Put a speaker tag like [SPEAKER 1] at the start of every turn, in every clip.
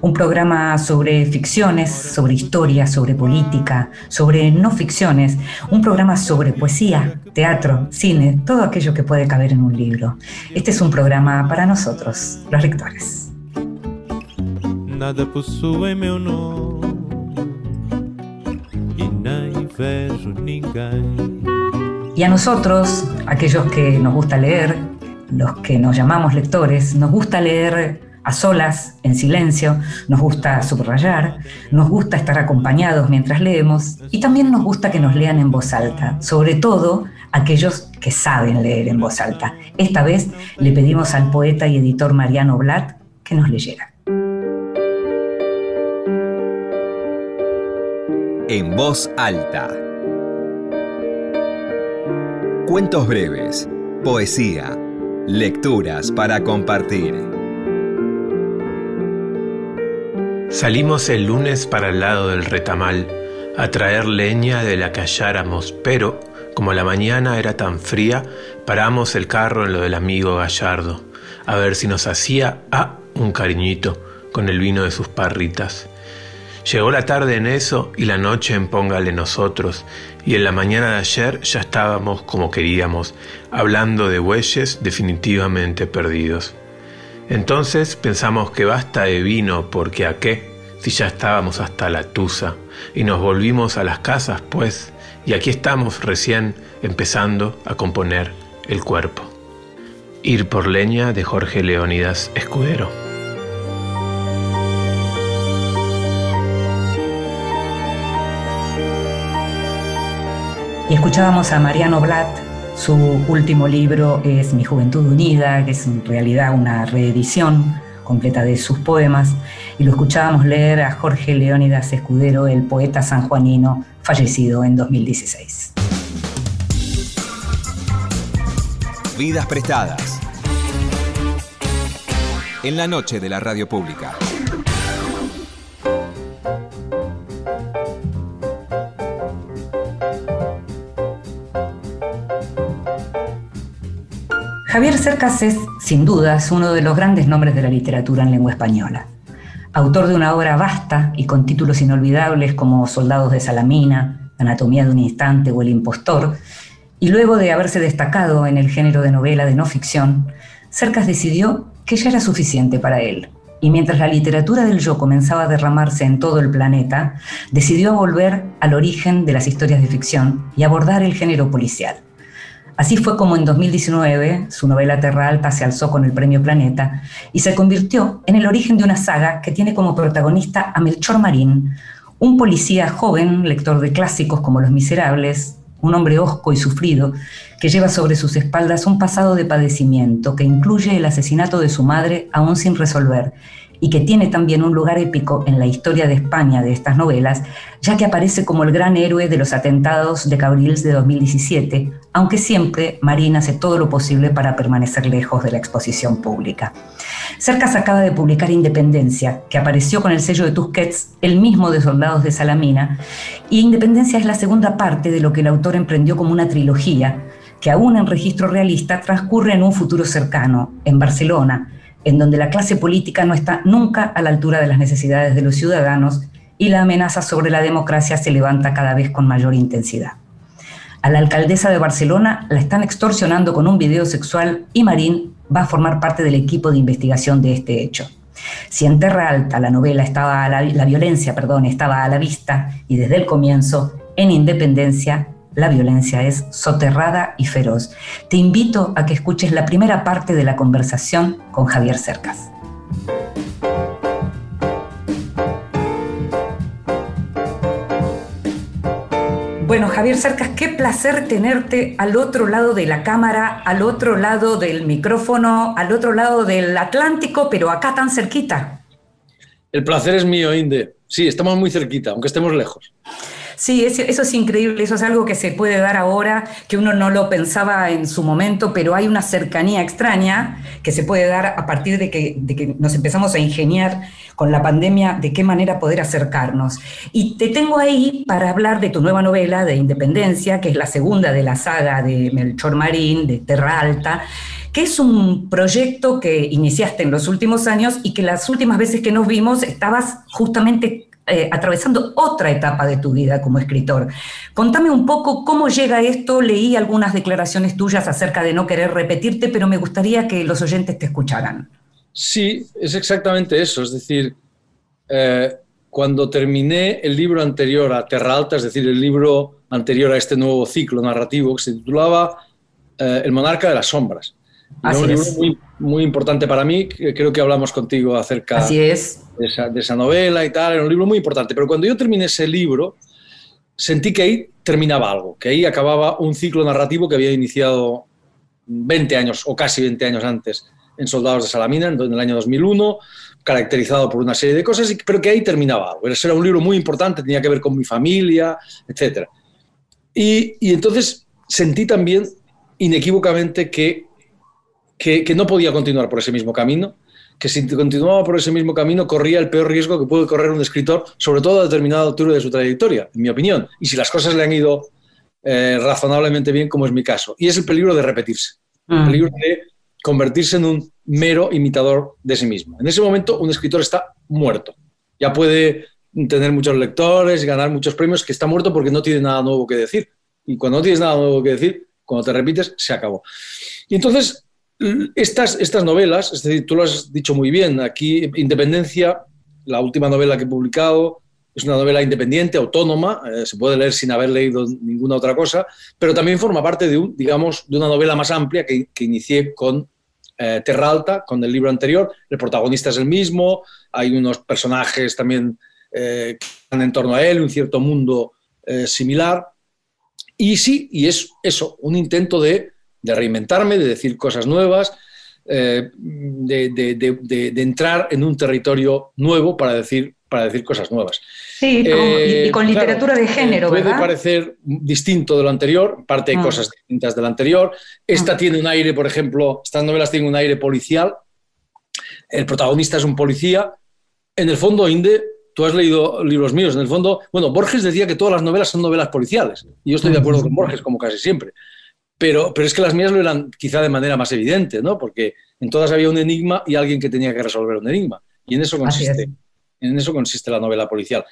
[SPEAKER 1] un programa sobre ficciones, sobre historia, sobre política, sobre no ficciones, un programa sobre poesía, teatro, cine, todo aquello que puede caber en un libro. Este es un programa para nosotros, los lectores.
[SPEAKER 2] Nada possui meu nome
[SPEAKER 1] y a nosotros, aquellos que nos gusta leer, los que nos llamamos lectores, nos gusta leer a solas, en silencio, nos gusta subrayar, nos gusta estar acompañados mientras leemos y también nos gusta que nos lean en voz alta, sobre todo aquellos que saben leer en voz alta. Esta vez le pedimos al poeta y editor Mariano Blatt que nos leyera.
[SPEAKER 3] en voz alta. Cuentos breves, poesía, lecturas para compartir.
[SPEAKER 4] Salimos el lunes para el lado del retamal a traer leña de la que halláramos, pero como la mañana era tan fría, paramos el carro en lo del amigo Gallardo, a ver si nos hacía ah, un cariñito con el vino de sus parritas. Llegó la tarde en eso y la noche en Póngale nosotros, y en la mañana de ayer ya estábamos como queríamos, hablando de bueyes definitivamente perdidos. Entonces pensamos que basta de vino, porque a qué, si ya estábamos hasta la tusa, y nos volvimos a las casas, pues, y aquí estamos recién empezando a componer el cuerpo. Ir por leña de Jorge Leónidas Escudero.
[SPEAKER 1] Y escuchábamos a Mariano Blatt, su último libro es Mi Juventud Unida, que es en realidad una reedición completa de sus poemas, y lo escuchábamos leer a Jorge Leónidas Escudero, el poeta sanjuanino, fallecido en 2016.
[SPEAKER 3] Vidas prestadas. En la noche de la radio pública.
[SPEAKER 1] Javier Cercas es, sin dudas, uno de los grandes nombres de la literatura en lengua española. Autor de una obra vasta y con títulos inolvidables como Soldados de Salamina, Anatomía de un Instante o El Impostor, y luego de haberse destacado en el género de novela de no ficción, Cercas decidió que ya era suficiente para él. Y mientras la literatura del yo comenzaba a derramarse en todo el planeta, decidió volver al origen de las historias de ficción y abordar el género policial. Así fue como en 2019 su novela Terra Alta se alzó con el premio Planeta y se convirtió en el origen de una saga que tiene como protagonista a Melchor Marín, un policía joven, lector de clásicos como Los Miserables, un hombre hosco y sufrido, que lleva sobre sus espaldas un pasado de padecimiento que incluye el asesinato de su madre aún sin resolver y que tiene también un lugar épico en la historia de España de estas novelas, ya que aparece como el gran héroe de los atentados de Cabrils de 2017, aunque siempre Marín hace todo lo posible para permanecer lejos de la exposición pública. Cercas acaba de publicar Independencia, que apareció con el sello de Tusquets, el mismo de Soldados de Salamina, y Independencia es la segunda parte de lo que el autor emprendió como una trilogía, que aún en registro realista transcurre en un futuro cercano, en Barcelona, en donde la clase política no está nunca a la altura de las necesidades de los ciudadanos y la amenaza sobre la democracia se levanta cada vez con mayor intensidad. A la alcaldesa de Barcelona la están extorsionando con un video sexual y Marín va a formar parte del equipo de investigación de este hecho. Si en Terra Alta la novela estaba a la, la violencia, perdón, estaba a la vista y desde el comienzo, en Independencia la violencia es soterrada y feroz. Te invito a que escuches la primera parte de la conversación con Javier Cercas. Bueno, Javier Cercas, qué placer tenerte al otro lado de la cámara, al otro lado del micrófono, al otro lado del Atlántico, pero acá tan cerquita.
[SPEAKER 5] El placer es mío, Inde. Sí, estamos muy cerquita, aunque estemos lejos.
[SPEAKER 1] Sí, eso, es increíble, eso es algo que se puede dar ahora, que uno no lo pensaba en su momento, pero hay una cercanía extraña que se puede dar a partir de que, de que nos empezamos a ingeniar con la pandemia de qué manera poder acercarnos. Y te tengo ahí para hablar de tu nueva novela de Independencia, que es la segunda de la saga de Melchor Marín, de Terra Alta, que es un proyecto que iniciaste en los últimos años y que las últimas veces que nos vimos estabas justamente eh, atravesando otra etapa de tu vida como escritor. Contame un poco cómo llega esto. Leí algunas declaraciones tuyas acerca de no querer repetirte, pero me gustaría que los oyentes te escucharan.
[SPEAKER 5] Sí, es exactamente eso. Es decir, eh, cuando terminé el libro anterior a Terra Alta, es decir, el libro anterior a este nuevo ciclo narrativo que se titulaba eh, El monarca de las sombras. un libro muy, muy, importante para mí, creo que hablamos contigo acerca
[SPEAKER 1] Así es
[SPEAKER 5] de esa, novela y tal, era un libro muy importante. Pero cuando yo terminé ese libro, sentí que ahí terminaba algo, que ahí acababa un ciclo narrativo que había iniciado 20 años o casi 20 años antes en Soldados de Salamina, en el año 2001, caracterizado por una serie de cosas, pero que ahí terminaba algo. Era un libro muy importante, tenía que ver con mi familia, etc. Y, y entonces sentí también inequívocamente que, que, que no podía continuar por ese mismo camino, que si continuaba por ese mismo camino corría el peor riesgo que puede correr un escritor, sobre todo a determinada altura de su trayectoria, en mi opinión. Y si las cosas le han ido eh, razonablemente bien, como es mi caso. Y es el peligro de repetirse, el mm. peligro de convertirse en un mero imitador de sí mismo. En ese momento un escritor está muerto. Ya puede tener muchos lectores, ganar muchos premios, que está muerto porque no tiene nada nuevo que decir. Y cuando no tienes nada nuevo que decir, cuando te repites, se acabó. Y entonces estas, estas novelas, es decir, tú lo has dicho muy bien, aquí Independencia, la última novela que he publicado, es una novela independiente, autónoma, eh, se puede leer sin haber leído ninguna otra cosa, pero también forma parte de, un, digamos, de una novela más amplia que, inicié con eh, Terra Alta, con el libro anterior. El protagonista es el mismo, hay unos personajes también eh, que están en torno a él, un cierto mundo similar. Y sí, y es eso, un intento de de reinventarme, de decir cosas nuevas, eh, de, entrar en un territorio nuevo para decir, para decir cosas nuevas.
[SPEAKER 1] Sí, y, con eh, literatura de género,
[SPEAKER 5] puede parecer distinto de lo anterior, parte de mm. cosas distintas de lo anterior. Esta mm. tiene un aire, por ejemplo, estas novelas tienen un aire policial. El protagonista es un policía. En el fondo, Inde, tú has leído libros míos, en el fondo, bueno, Borges decía que todas las novelas son novelas policiales. Y yo estoy de acuerdo con Borges, como casi siempre. Pero, pero es que las mías lo eran quizá de manera más evidente, ¿no? Porque en todas había un enigma y alguien que tenía que resolver un enigma. Y en eso consiste, en eso consiste la novela policial.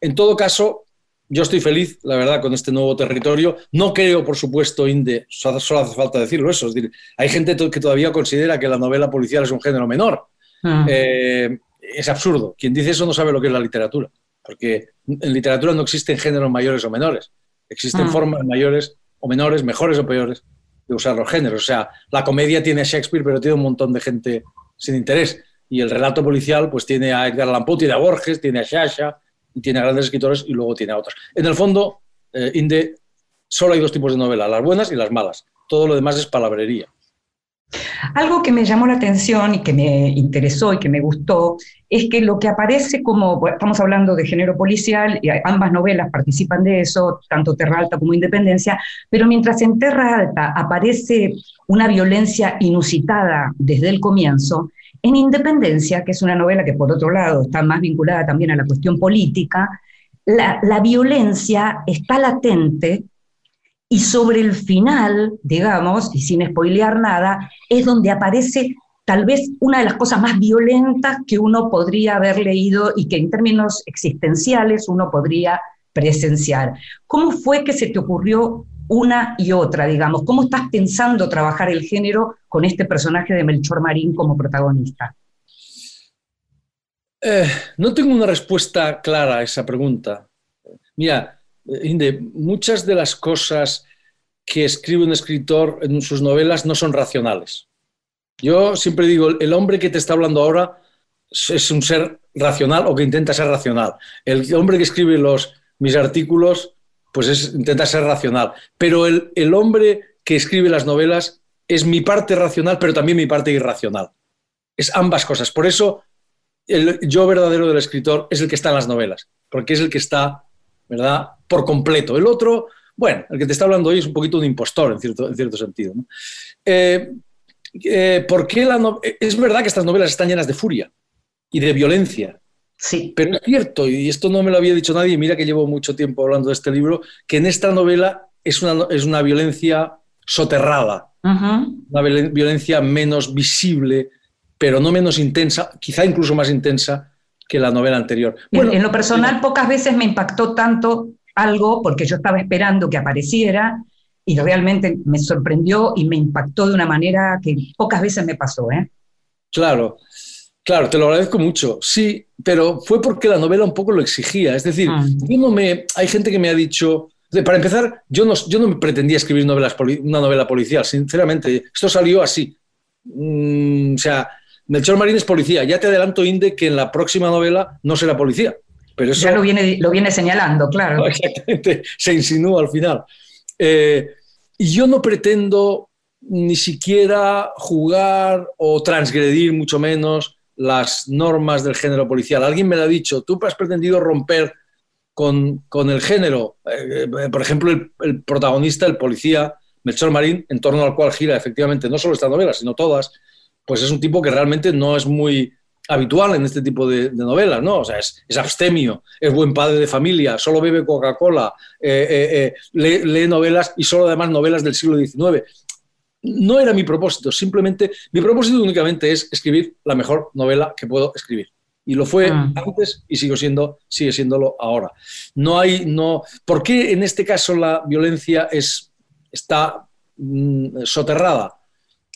[SPEAKER 5] En todo caso, yo estoy feliz, la verdad, con este nuevo territorio. No creo, por supuesto, Inde, solo hace falta decirlo eso. Es decir, hay gente que todavía considera que la novela policial es un género menor. Ah. Eh, es absurdo. Quien dice eso no sabe lo que es la literatura, porque en literatura no existen géneros mayores o menores. Existen ah. formas mayores o menores, mejores o peores, de usar los géneros. O sea, la comedia tiene a Shakespeare, pero tiene un montón de gente sin interés. Y el relato policial, pues tiene a Edgar Allan Poe, tiene a Borges, tiene a Shasha, y tiene a grandes escritores y luego tiene a otros. En el fondo, eh, Inde, solo hay dos tipos de novelas, las buenas y las malas. Todo lo demás es palabrería.
[SPEAKER 1] Algo que me llamó la atención y que me interesó y que me gustó es que lo que aparece como, estamos hablando de género policial, y ambas novelas participan de eso, tanto Terra Alta como Independencia, pero mientras en Terra Alta aparece una violencia inusitada desde el comienzo, en Independencia, que es una novela que por otro lado está más vinculada también a la cuestión política, la, la violencia está latente y sobre el final, digamos, y sin spoilear nada, es donde aparece tal vez una de las cosas más violentas que uno podría haber leído y que en términos existenciales uno podría presenciar. ¿Cómo fue que se te ocurrió una y otra, digamos? ¿Cómo estás pensando trabajar el género con este personaje de Melchor Marín como protagonista?
[SPEAKER 5] Eh, no tengo una respuesta clara a esa pregunta. Mira, Inde, muchas de las cosas que escribe un escritor en sus novelas no son racionales. Yo siempre digo, el hombre que te está hablando ahora es un ser racional o que intenta ser racional. El hombre que escribe los, mis artículos, pues intenta ser racional. Pero el, el hombre que escribe las novelas es mi parte racional, pero también mi parte irracional. Es ambas cosas. Por eso el yo verdadero del escritor es el que está en las novelas, porque es el que está, ¿verdad?, por completo. El otro, bueno, el que te está hablando hoy es un poquito un impostor en cierto, en cierto sentido. ¿no? Eh, eh, ¿por qué la no es verdad que estas novelas están llenas de furia y de violencia.
[SPEAKER 1] Sí.
[SPEAKER 5] Pero es cierto, y esto no me lo había dicho nadie, mira que llevo mucho tiempo hablando de este libro, que en esta novela es una, es una violencia soterrada, una violencia menos visible, pero no menos intensa, quizá incluso más intensa que la novela anterior.
[SPEAKER 1] Bueno, en, lo personal, pocas veces me impactó tanto algo porque yo estaba esperando que apareciera y realmente me sorprendió y me impactó de una manera que pocas veces me pasó. ¿eh?
[SPEAKER 5] Claro, claro, te lo agradezco mucho. Sí, pero fue porque la novela un poco lo exigía. Es decir, ah. yo no me, hay gente que me ha dicho, para empezar, yo no, yo no pretendía escribir novelas, una novela policial, sinceramente. Esto salió así. Mm, o sea, Melchor Marín es policía. Ya te adelanto, Inde, que en la próxima novela no será policía. Pero eso,
[SPEAKER 1] ya lo viene, lo viene señalando, claro.
[SPEAKER 5] Exactamente, se insinúa al final. Eh, y yo no pretendo ni siquiera jugar o transgredir, mucho menos, las normas del género policial. Alguien me lo ha dicho, tú has pretendido romper con, el género. Eh, por ejemplo, el, el, protagonista, el policía, Melchor Marín, en torno al cual gira efectivamente no solo esta novela, sino todas, pues es un tipo que realmente no es muy habitual en este tipo de, novelas, ¿no? O sea, es, abstemio, es buen padre de familia, solo bebe Coca-Cola, eh, eh, eh, lee, novelas y solo además novelas del siglo XIX. No era mi propósito, simplemente mi propósito únicamente es escribir la mejor novela que puedo escribir. Y lo fue ah. antes y sigo siendo, sigue siéndolo ahora. No hay, no. ¿Por qué en este caso la violencia es, está mm, soterrada?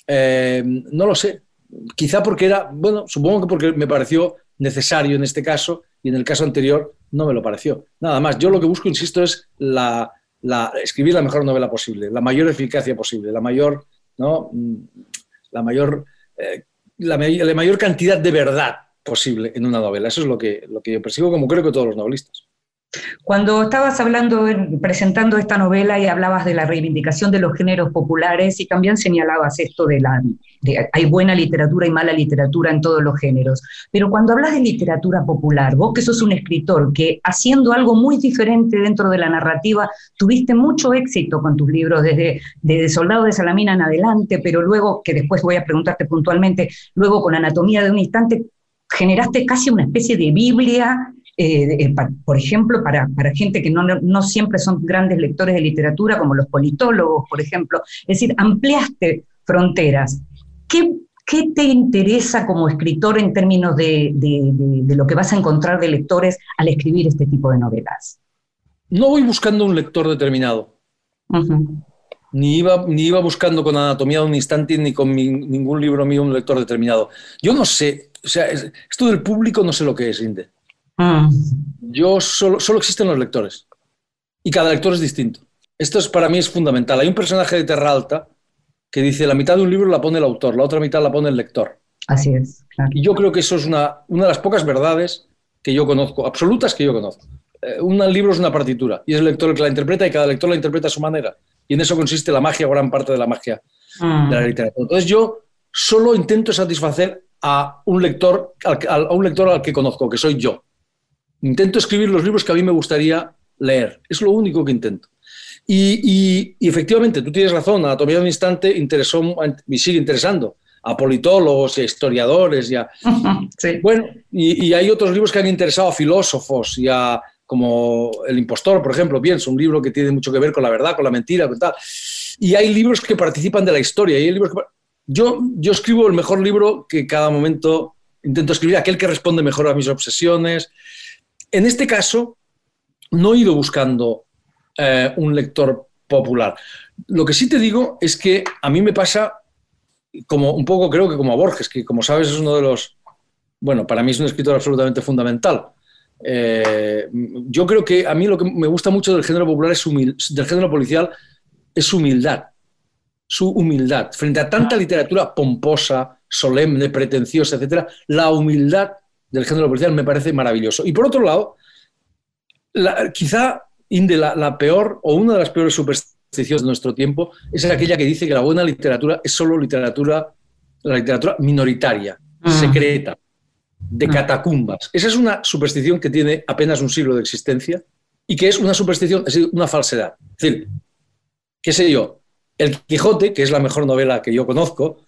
[SPEAKER 5] No lo sé, Quizá porque era, bueno, supongo que porque me pareció necesario en este caso y en el caso anterior no me lo pareció. Nada más, yo lo que busco, insisto, es la, escribir la mejor novela posible, la mayor eficacia posible, la mayor, ¿no? Mm, la mayor, eh, la, mayor cantidad de verdad posible en una novela. Eso es lo que, lo que yo persigo, como creo que todos los novelistas.
[SPEAKER 1] Cuando estabas hablando, presentando esta novela y hablabas de la reivindicación de los géneros populares y también señalabas esto de la, hay buena literatura y mala literatura en todos los géneros, pero cuando hablas de literatura popular, vos que sos un escritor que haciendo algo muy diferente dentro de la narrativa, tuviste mucho éxito con tus libros desde, desde Soldado de Salamina en adelante, pero luego, que después voy a preguntarte puntualmente, luego con Anatomía de un Instante, generaste casi una especie de Biblia eh, eh, por ejemplo, para, gente que no, siempre son grandes lectores de literatura, como los politólogos, por ejemplo. Es decir, ampliaste fronteras. ¿Qué, te interesa como escritor en términos de, lo que vas a encontrar de lectores al escribir este tipo de novelas?
[SPEAKER 5] No voy buscando un lector determinado. Ni iba, ni iba buscando con Anatomía de un instante ni con ningún libro mío un lector determinado. Yo no sé, o sea, esto del público no sé lo que es, Inde. Mm. Yo solo, solo existen los lectores y cada lector es distinto. Esto es, para mí es fundamental. Hay un personaje de Terra Alta que dice la mitad de un libro la pone el autor, la otra mitad la pone el lector.
[SPEAKER 1] Así es.
[SPEAKER 5] Y yo creo que eso es una, una de las pocas verdades que yo conozco, absolutas que yo conozco. Eh, un libro es una partitura y es el lector el que la interpreta y cada lector la interpreta a su manera. Y en eso consiste la magia, gran parte de la magia mm. de la literatura. Entonces yo solo intento satisfacer a un lector, a un lector al que conozco, que soy yo. Intento escribir los libros que a mí me gustaría leer. Es lo único que intento. Y, efectivamente, tú tienes razón, Anatomía de un instante interesó y sigue interesando a politólogos y a historiadores. Y Bueno, y, hay otros libros que han interesado a filósofos y a, como El impostor, por ejemplo, pienso, un libro que tiene mucho que ver con la verdad, con la mentira, con tal. Y hay libros que participan de la historia. Y hay libros yo, yo escribo el mejor libro que cada momento intento escribir, aquel que responde mejor a mis obsesiones, en este caso, no he ido buscando eh, un lector popular. Lo que sí te digo es que a mí me pasa como un poco creo que como a Borges, que como sabes es uno de los, bueno, para mí es un escritor absolutamente fundamental. Eh, yo creo que a mí lo que me gusta mucho del género popular es del género policial es su humildad, su humildad frente a tanta literatura pomposa, solemne, pretenciosa, etcétera. La humildad del género policial me parece maravilloso. Y por otro lado, quizá Inde, la, peor o una de las peores supersticiones de nuestro tiempo es aquella que dice que la buena literatura es solo literatura, la literatura minoritaria, mm. secreta. de
[SPEAKER 1] Ah.
[SPEAKER 5] catacumbas. Esa es una superstición que tiene apenas un siglo de existencia y que es una superstición, es decir, una falsedad. Es decir, qué sé yo, El Quijote, que es la mejor novela que yo conozco,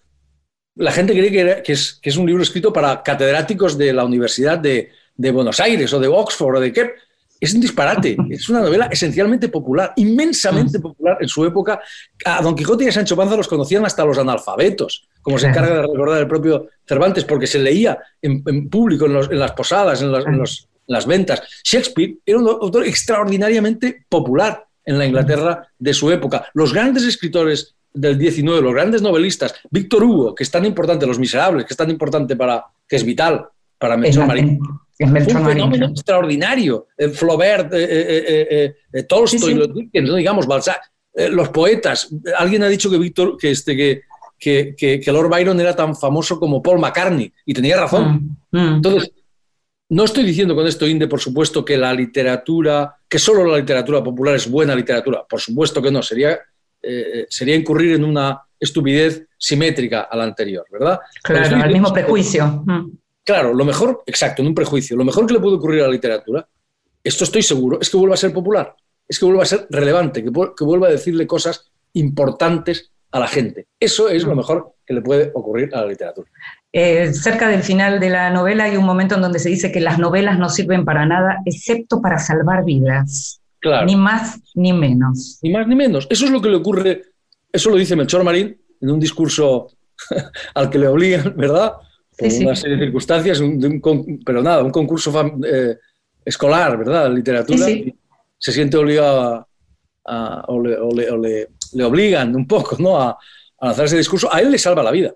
[SPEAKER 5] la gente cree que, era- que es, que es un libro escrito para catedráticos de la Universidad de, de Buenos Aires o de Oxford o de qué. Es un disparate. Es una novela esencialmente popular, inmensamente popular en su época. A Don Quijote y a Sancho Panza los conocían hasta los analfabetos, como se encarga de recordar el propio Cervantes, porque se leía en, en público, en, los- en las posadas, en, las- en los- en las ventas. Shakespeare era un autor extraordinariamente popular en la Inglaterra de su época. Los grandes escritores del 19, los grandes novelistas, Víctor Hugo, que es tan importante, Los Miserables, que es tan importante para, que es vital para Melchor Marín.
[SPEAKER 1] es Melchor
[SPEAKER 5] un
[SPEAKER 1] Marín.
[SPEAKER 5] fenómeno extraordinario. Flaubert, eh, eh, eh, eh, eh, Tolstoy,
[SPEAKER 1] Sí, sí.
[SPEAKER 5] los Dickens, no digamos Balzac, eh, los poetas. Alguien ha dicho que Víctor, que, este, que, que, que- que Lord Byron era tan famoso como Paul McCartney, y tenía razón.
[SPEAKER 1] Mm, mm.
[SPEAKER 5] Entonces, no estoy diciendo con esto, Inde, por supuesto, que la literatura, que solo la literatura popular es buena literatura. Por supuesto que no. Sería, eh, sería incurrir en una estupidez simétrica a la anterior, ¿verdad?
[SPEAKER 1] Claro,
[SPEAKER 5] estoy
[SPEAKER 1] el mismo prejuicio. Mm.
[SPEAKER 5] Claro, lo mejor, exacto, en un prejuicio, lo mejor que le puede ocurrir a la literatura, esto estoy seguro, es que vuelva a ser popular, es que vuelva a ser relevante, que, vu- que vuelva a decirle cosas importantes a la gente. Eso es lo mejor que le puede ocurrir a la literatura.
[SPEAKER 1] Eh, cerca del final de la novela hay un momento en donde se dice que las novelas no sirven para nada excepto para salvar vidas,
[SPEAKER 5] Claro.
[SPEAKER 1] ni más ni menos.
[SPEAKER 5] Ni más ni menos. Eso es lo que le ocurre, eso lo dice Melchor Marín en un discurso al que le obligan, ¿verdad? Por
[SPEAKER 1] sí.
[SPEAKER 5] una serie de circunstancias, un- de un con- pero nada, un concurso fam- eh, escolar, ¿verdad? Literatura.
[SPEAKER 1] Sí,
[SPEAKER 5] Se siente obligado a, a- o, le, o le- o le- le obligan un poco, ¿no? A, a lanzar ese discurso. A él le salva la vida.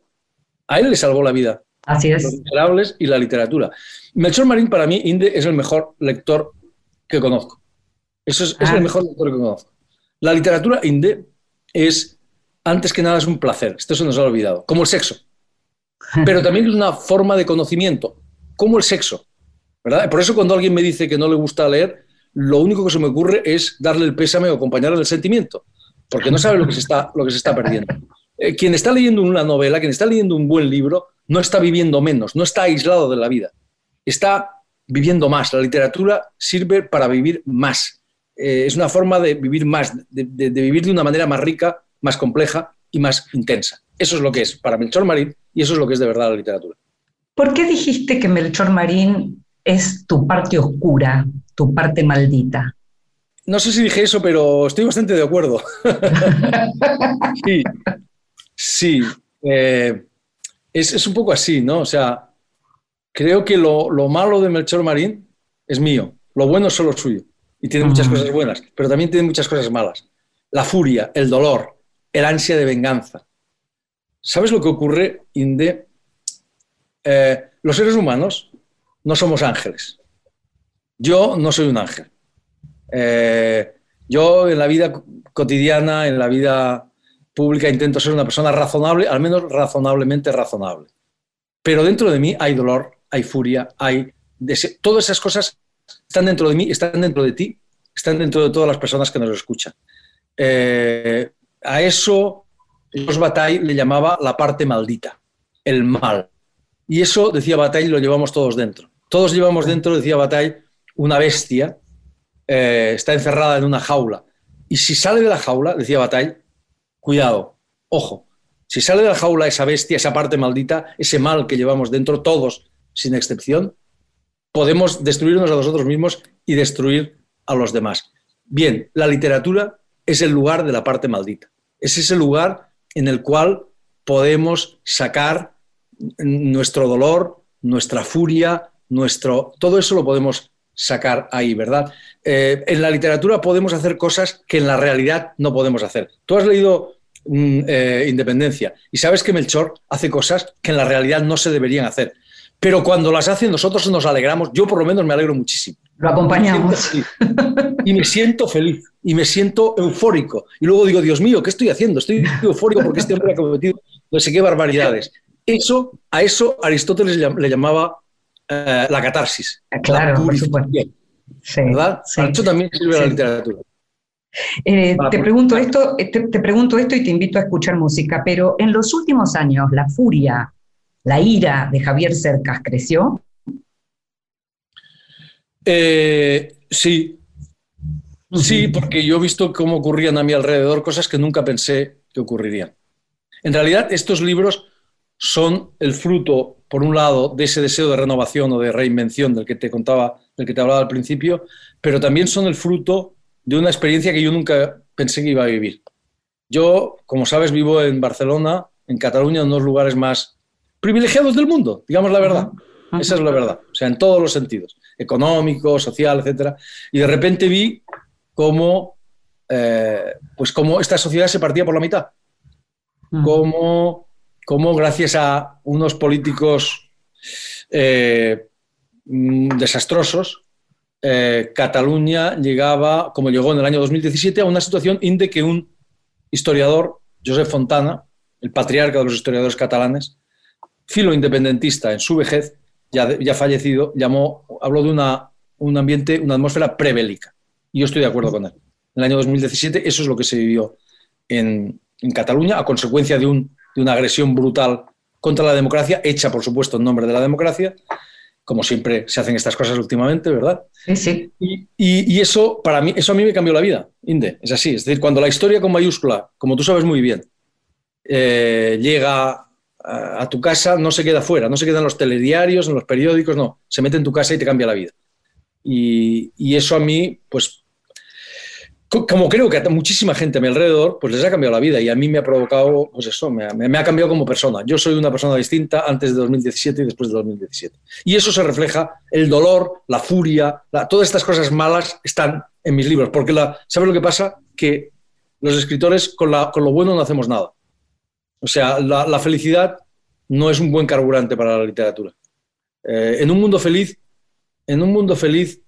[SPEAKER 5] A él le salvó la vida
[SPEAKER 1] Así
[SPEAKER 5] los
[SPEAKER 1] es.
[SPEAKER 5] miserables y la literatura. Melchor Marín, para mí, Inde, es el mejor lector que conozco. Eso es, es
[SPEAKER 1] Ah.
[SPEAKER 5] el mejor lector que conozco. La literatura, Inde, es, antes que nada, es un placer. Esto se nos ha olvidado. Como el sexo. Pero también es una forma de conocimiento, como el sexo. ¿verdad? Por eso, cuando alguien me dice que no le gusta leer, lo único que se me ocurre es darle el pésame o acompañarle el sentimiento, porque no sabe lo que se está, lo que se está perdiendo. Eh, quien está leyendo una novela, quien está leyendo un buen libro, no está viviendo menos, no está aislado de la vida, está viviendo más. La literatura sirve para vivir más. Eh, es una forma de vivir más, de, de- de vivir de una manera más rica, más compleja y más intensa. Eso es lo que es para Melchor Marín y eso es lo que es de verdad la literatura.
[SPEAKER 1] ¿Por qué dijiste que Melchor Marín es tu parte oscura, tu parte maldita?
[SPEAKER 5] No sé si dije eso, pero estoy bastante de acuerdo. sí, sí. eh, es, es un poco así, ¿no? O sea, creo que lo, lo malo de Melchor Marín es mío, lo bueno es solo suyo. Y tiene muchas
[SPEAKER 1] Mm.
[SPEAKER 5] cosas buenas, pero también tiene muchas cosas malas. La furia, el dolor, el ansia de venganza. ¿Sabes lo que ocurre, Inde? Eh, los seres humanos no somos ángeles. Yo no soy un ángel. Eh, yo en la vida cotidiana, en la vida pública, intento ser una persona razonable, al menos razonablemente razonable. Pero dentro de mí hay dolor, hay furia, hay... Todas esas cosas están dentro de mí, están dentro de ti, están dentro de todas las personas que nos escuchan. Eh, a eso Jos Bataille le llamaba la parte maldita, el mal. Y eso, decía Bataille, lo llevamos todos dentro. Todos llevamos dentro, decía Bataille, una bestia, eh, está encerrada en una jaula. Y si sale de la jaula, decía Bataille, cuidado, ojo, si sale de la jaula esa bestia, esa parte maldita, ese mal que llevamos dentro, todos, sin excepción, podemos destruirnos a nosotros mismos y destruir a los demás. Bien, la literatura es el lugar de la parte maldita. Es ese lugar en el cual podemos sacar nuestro dolor, nuestra furia, nuestro, todo eso lo podemos sacar ahí, ¿verdad? Eh, en la literatura podemos hacer cosas que en la realidad no podemos hacer. Tú has leído mm, eh, Independencia y sabes que Melchor hace cosas que en la realidad no se deberían hacer. Pero cuando las hace nosotros nos alegramos, yo por lo menos me alegro muchísimo.
[SPEAKER 1] Lo acompañamos.
[SPEAKER 5] Me. Y me siento feliz y me siento eufórico. Y luego digo, Dios mío, ¿qué estoy haciendo? Estoy eufórico porque este hombre ha cometido no sé qué barbaridades. Eso, a eso Aristóteles le llam- le llamaba eh, la catarsis.
[SPEAKER 1] Claro,
[SPEAKER 5] la
[SPEAKER 1] por supuesto. Sí,
[SPEAKER 5] ¿verdad?
[SPEAKER 1] sí.
[SPEAKER 5] Para eso también sirve la
[SPEAKER 1] Sí.
[SPEAKER 5] literatura.
[SPEAKER 1] Eh, te, pregunto esto, eh, te, te pregunto esto y te invito a escuchar música, pero en los últimos años la furia, la ira de Javier Cercas creció.
[SPEAKER 5] Eh, sí, sí, porque yo he visto cómo ocurrían a mi alrededor cosas que nunca pensé que ocurrirían. En realidad, estos libros son el fruto, por un lado, de ese deseo de renovación o de reinvención del que te contaba, del que te hablaba al principio, pero también son el fruto de una experiencia que yo nunca pensé que iba a vivir. Yo, como sabes, vivo en Barcelona, en Cataluña, en unos lugares más privilegiados del mundo, digamos la verdad. Esa es la verdad, o sea, en todos los sentidos, económico, social, etc. Y de repente vi cómo, eh, pues cómo esta sociedad se partía por la mitad. Cómo, cómo gracias a unos políticos eh, mm, desastrosos, eh, Cataluña llegaba, como llegó en el año 2017, a una situación de que un historiador, Josep Fontana, el patriarca de los historiadores catalanes, filo independentista en su vejez, ya, ya fallecido, llamó, habló de una, un ambiente, una atmósfera prebélica. Y yo estoy de acuerdo con él. En el año 2017 eso es lo que se vivió en, en Cataluña a consecuencia de, un, de una agresión brutal contra la democracia, hecha por supuesto en nombre de la democracia, como siempre se hacen estas cosas últimamente, ¿verdad?
[SPEAKER 1] Sí, sí.
[SPEAKER 5] Y, y, eso, para mí, eso a mí me cambió la vida, Inde, es así. Es decir, cuando la historia con mayúscula, como tú sabes muy bien, eh, llega a, tu casa, no se queda fuera, no se queda en los telediarios, en los periódicos, no, se mete en tu casa y te cambia la vida. Y, y eso a mí, pues como creo que a muchísima gente a mi alrededor, pues les ha cambiado la vida y a mí me ha provocado, pues eso, me ha, me ha, cambiado como persona. Yo soy una persona distinta antes de 2017 y después de 2017. Y eso se refleja, el dolor, la furia, la, todas estas cosas malas están en mis libros, porque la, ¿sabes lo que pasa? Que los escritores con, la, con lo bueno no hacemos nada. O sea, la, la, felicidad no es un buen carburante para la literatura. Eh, en un mundo feliz, en un mundo feliz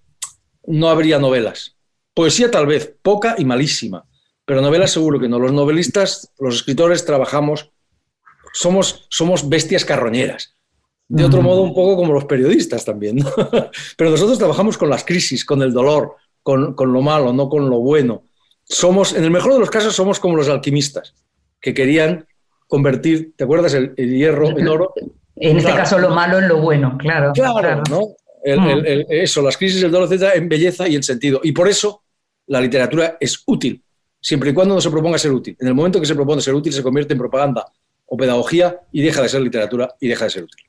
[SPEAKER 5] no habría novelas Poesía tal vez, poca y malísima, pero novelas seguro que no. Los novelistas, los escritores trabajamos, somos, somos bestias carroñeras. De otro modo, un poco como los periodistas también. ¿no? Pero nosotros trabajamos con las crisis, con el dolor, con, con, lo malo, no con lo bueno. Somos, en el mejor de los casos, somos como los alquimistas, que querían convertir, ¿te acuerdas? El, el hierro en oro.
[SPEAKER 1] En este caso, lo malo en lo bueno, claro.
[SPEAKER 5] Claro, claro. ¿no? El, el, eso, las crisis, el dolor, etcétera, en belleza y en sentido. Y por eso la literatura es útil, siempre y cuando no se proponga ser útil. En el momento que se propone ser útil, se convierte en propaganda o pedagogía y deja de ser literatura y deja de ser útil.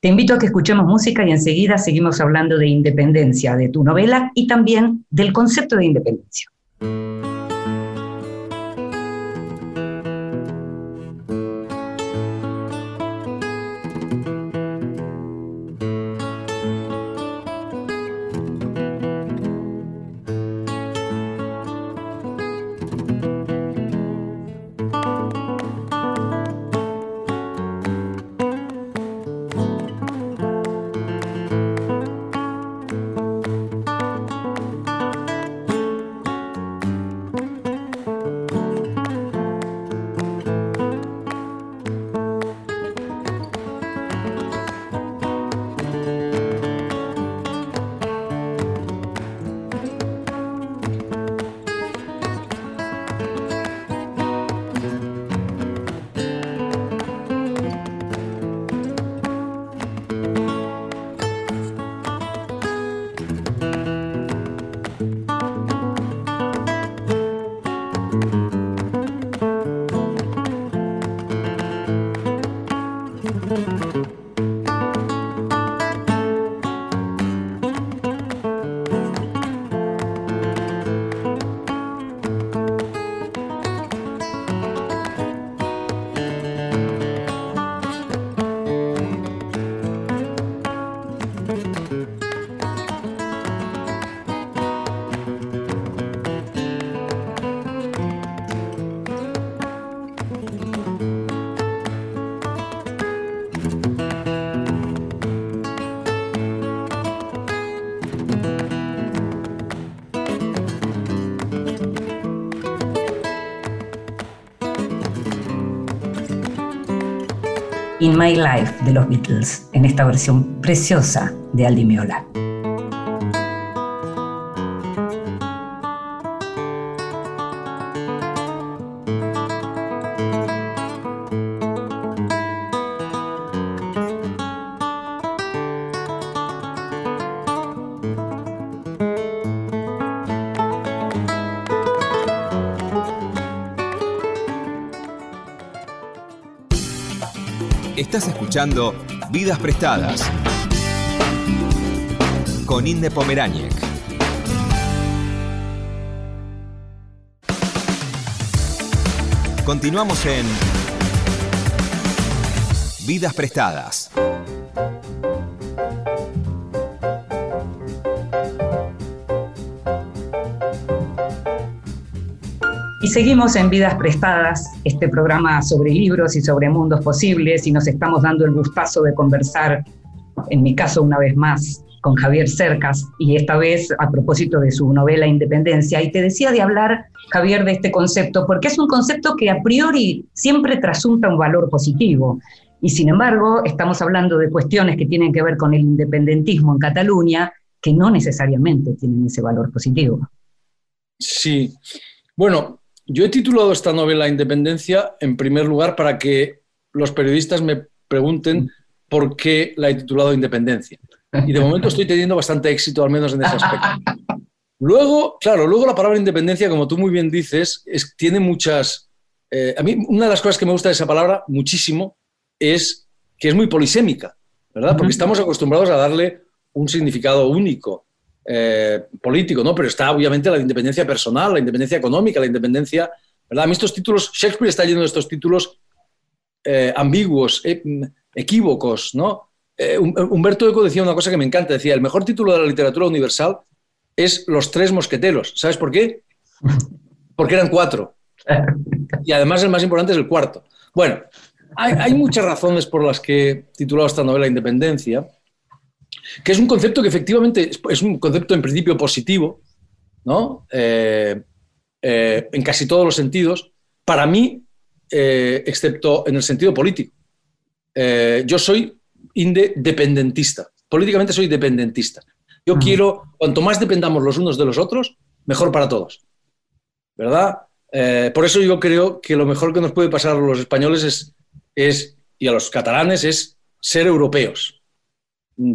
[SPEAKER 1] Te invito a que escuchemos música y enseguida seguimos hablando de independencia, de tu novela y también del concepto de independencia. In My Life de los Beatles, en esta versión preciosa de Aldi Miola.
[SPEAKER 3] Vidas Prestadas con Inde Pomeráñez. Continuamos en Vidas Prestadas.
[SPEAKER 1] Y seguimos en Vidas Prestadas, este programa sobre libros y sobre mundos posibles, y nos estamos dando el gustazo de conversar, en mi caso una vez más, con Javier Cercas, y esta vez a propósito de su novela Independencia. Y te decía de hablar, Javier, de este concepto, porque es un concepto que a priori siempre trasunta un valor positivo. Y sin embargo, estamos hablando de cuestiones que tienen que ver con el independentismo en Cataluña, que no necesariamente tienen ese valor positivo.
[SPEAKER 5] Sí. Bueno, yo he titulado esta novela Independencia en primer lugar para que los periodistas me pregunten por qué la he titulado Independencia. Y de momento estoy teniendo bastante éxito, al menos en ese aspecto. Luego, claro, luego la palabra independencia, como tú muy bien dices, es, tiene muchas... Eh, a mí una de las cosas que me gusta de esa palabra muchísimo es que es muy polisémica, ¿verdad? Porque estamos acostumbrados a darle un significado único, eh, político, ¿no? Pero está obviamente la independencia personal, la independencia económica, la independencia... ¿verdad? A mí estos títulos, Shakespeare está lleno de estos títulos eh, ambiguos, equívocos, ¿no? Eh, Humberto Eco decía una cosa que me encanta, decía, el mejor título de la literatura universal es Los Tres Mosqueteros. ¿Sabes por qué? Porque eran cuatro. Y además el más importante es el cuarto. Bueno, hay, muchas razones por las que titulado esta novela Independencia, que es un concepto que efectivamente es un concepto en principio positivo, ¿no? Eh, eh, en casi todos los sentidos, para mí, excepto en el sentido político. yo soy independentista. Políticamente soy dependentista. Yo quiero, cuanto más dependamos los unos de los otros, mejor para todos. ¿Verdad? Eh, por eso yo creo que lo mejor que nos puede pasar a los españoles es, es, y a los catalanes es ser europeos,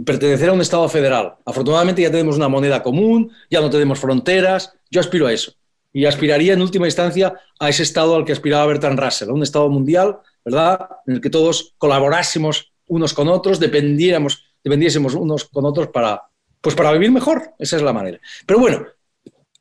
[SPEAKER 5] pertenecer a un Estado federal. Afortunadamente ya tenemos una moneda común, ya no tenemos fronteras, yo aspiro a eso. Y aspiraría en última instancia a ese Estado al que aspiraba Bertrand Russell, a un Estado mundial, ¿verdad? En el que todos colaborásemos unos con otros, dependiéramos, dependiésemos unos con otros para, pues para vivir mejor. Esa es la manera. Pero bueno,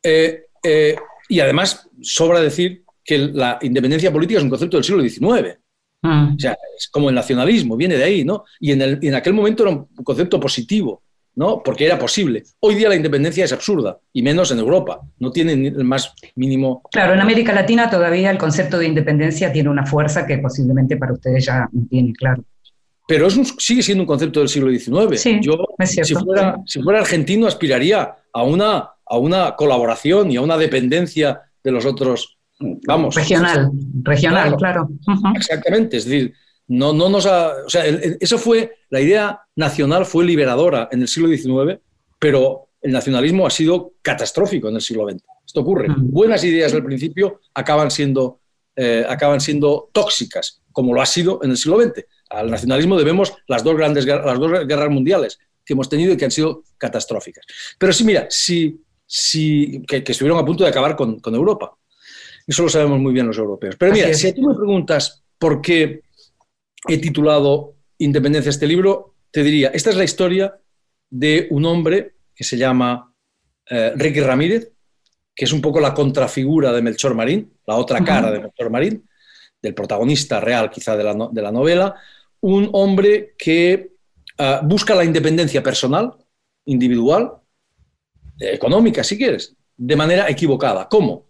[SPEAKER 5] eh, eh, y además sobra decir que la independencia política es un concepto del siglo XIX. Mm. O sea, es como el nacionalismo, viene de ahí, ¿no? Y en, el, en aquel momento era un concepto positivo, ¿no? Porque era posible. Hoy día la independencia es absurda, y menos en Europa. No tiene el más mínimo.
[SPEAKER 1] Claro, en América Latina todavía el concepto de independencia tiene una fuerza que posiblemente para ustedes ya no tiene, claro
[SPEAKER 5] pero es sigue siendo un concepto del siglo XIX. Yo, si, fuera, si fuera argentino, aspiraría a una, a una colaboración y a una dependencia de los otros, vamos.
[SPEAKER 1] Regional, regional, claro.
[SPEAKER 5] Exactamente, es decir, no, no nos ha, o sea, eso fue, la idea nacional fue liberadora en el siglo XIX, pero el nacionalismo ha sido catastrófico en el siglo XX. Esto ocurre. Buenas ideas al principio acaban siendo, eh, acaban siendo tóxicas, como lo ha sido en el siglo XX al nacionalismo debemos las dos grandes las dos guerras mundiales que hemos tenido y que han sido catastróficas. Pero sí, mira, sí, sí que, estuvieron a punto de acabar con, Europa. Eso lo sabemos muy bien los europeos. Pero mira, si tú me preguntas por qué he titulado Independencia este libro, te diría, esta es la historia de un hombre que se llama eh, Ricky Ramírez, que es un poco la contrafigura de Melchor Marín, la otra cara de Melchor Marín, del protagonista real quizá de la, de la novela, un hombre que ah, busca la independencia personal, individual, económica, si quieres, de manera equivocada. ¿Cómo?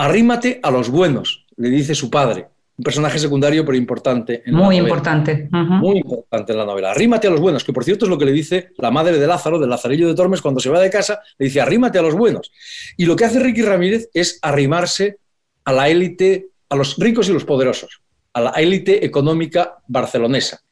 [SPEAKER 5] Arrímate a los buenos, le dice su padre. Un personaje secundario, pero importante.
[SPEAKER 1] En Muy importante.
[SPEAKER 5] Muy importante en la novela. Arrímate a los buenos, que por cierto es lo que le dice la madre de Lázaro, del Lazarillo de Tormes, cuando se va de casa, le dice arrímate a los buenos. Y lo que hace Ricky Ramírez es arrimarse a la élite, a los ricos y los poderosos a la élite económica barcelonesa.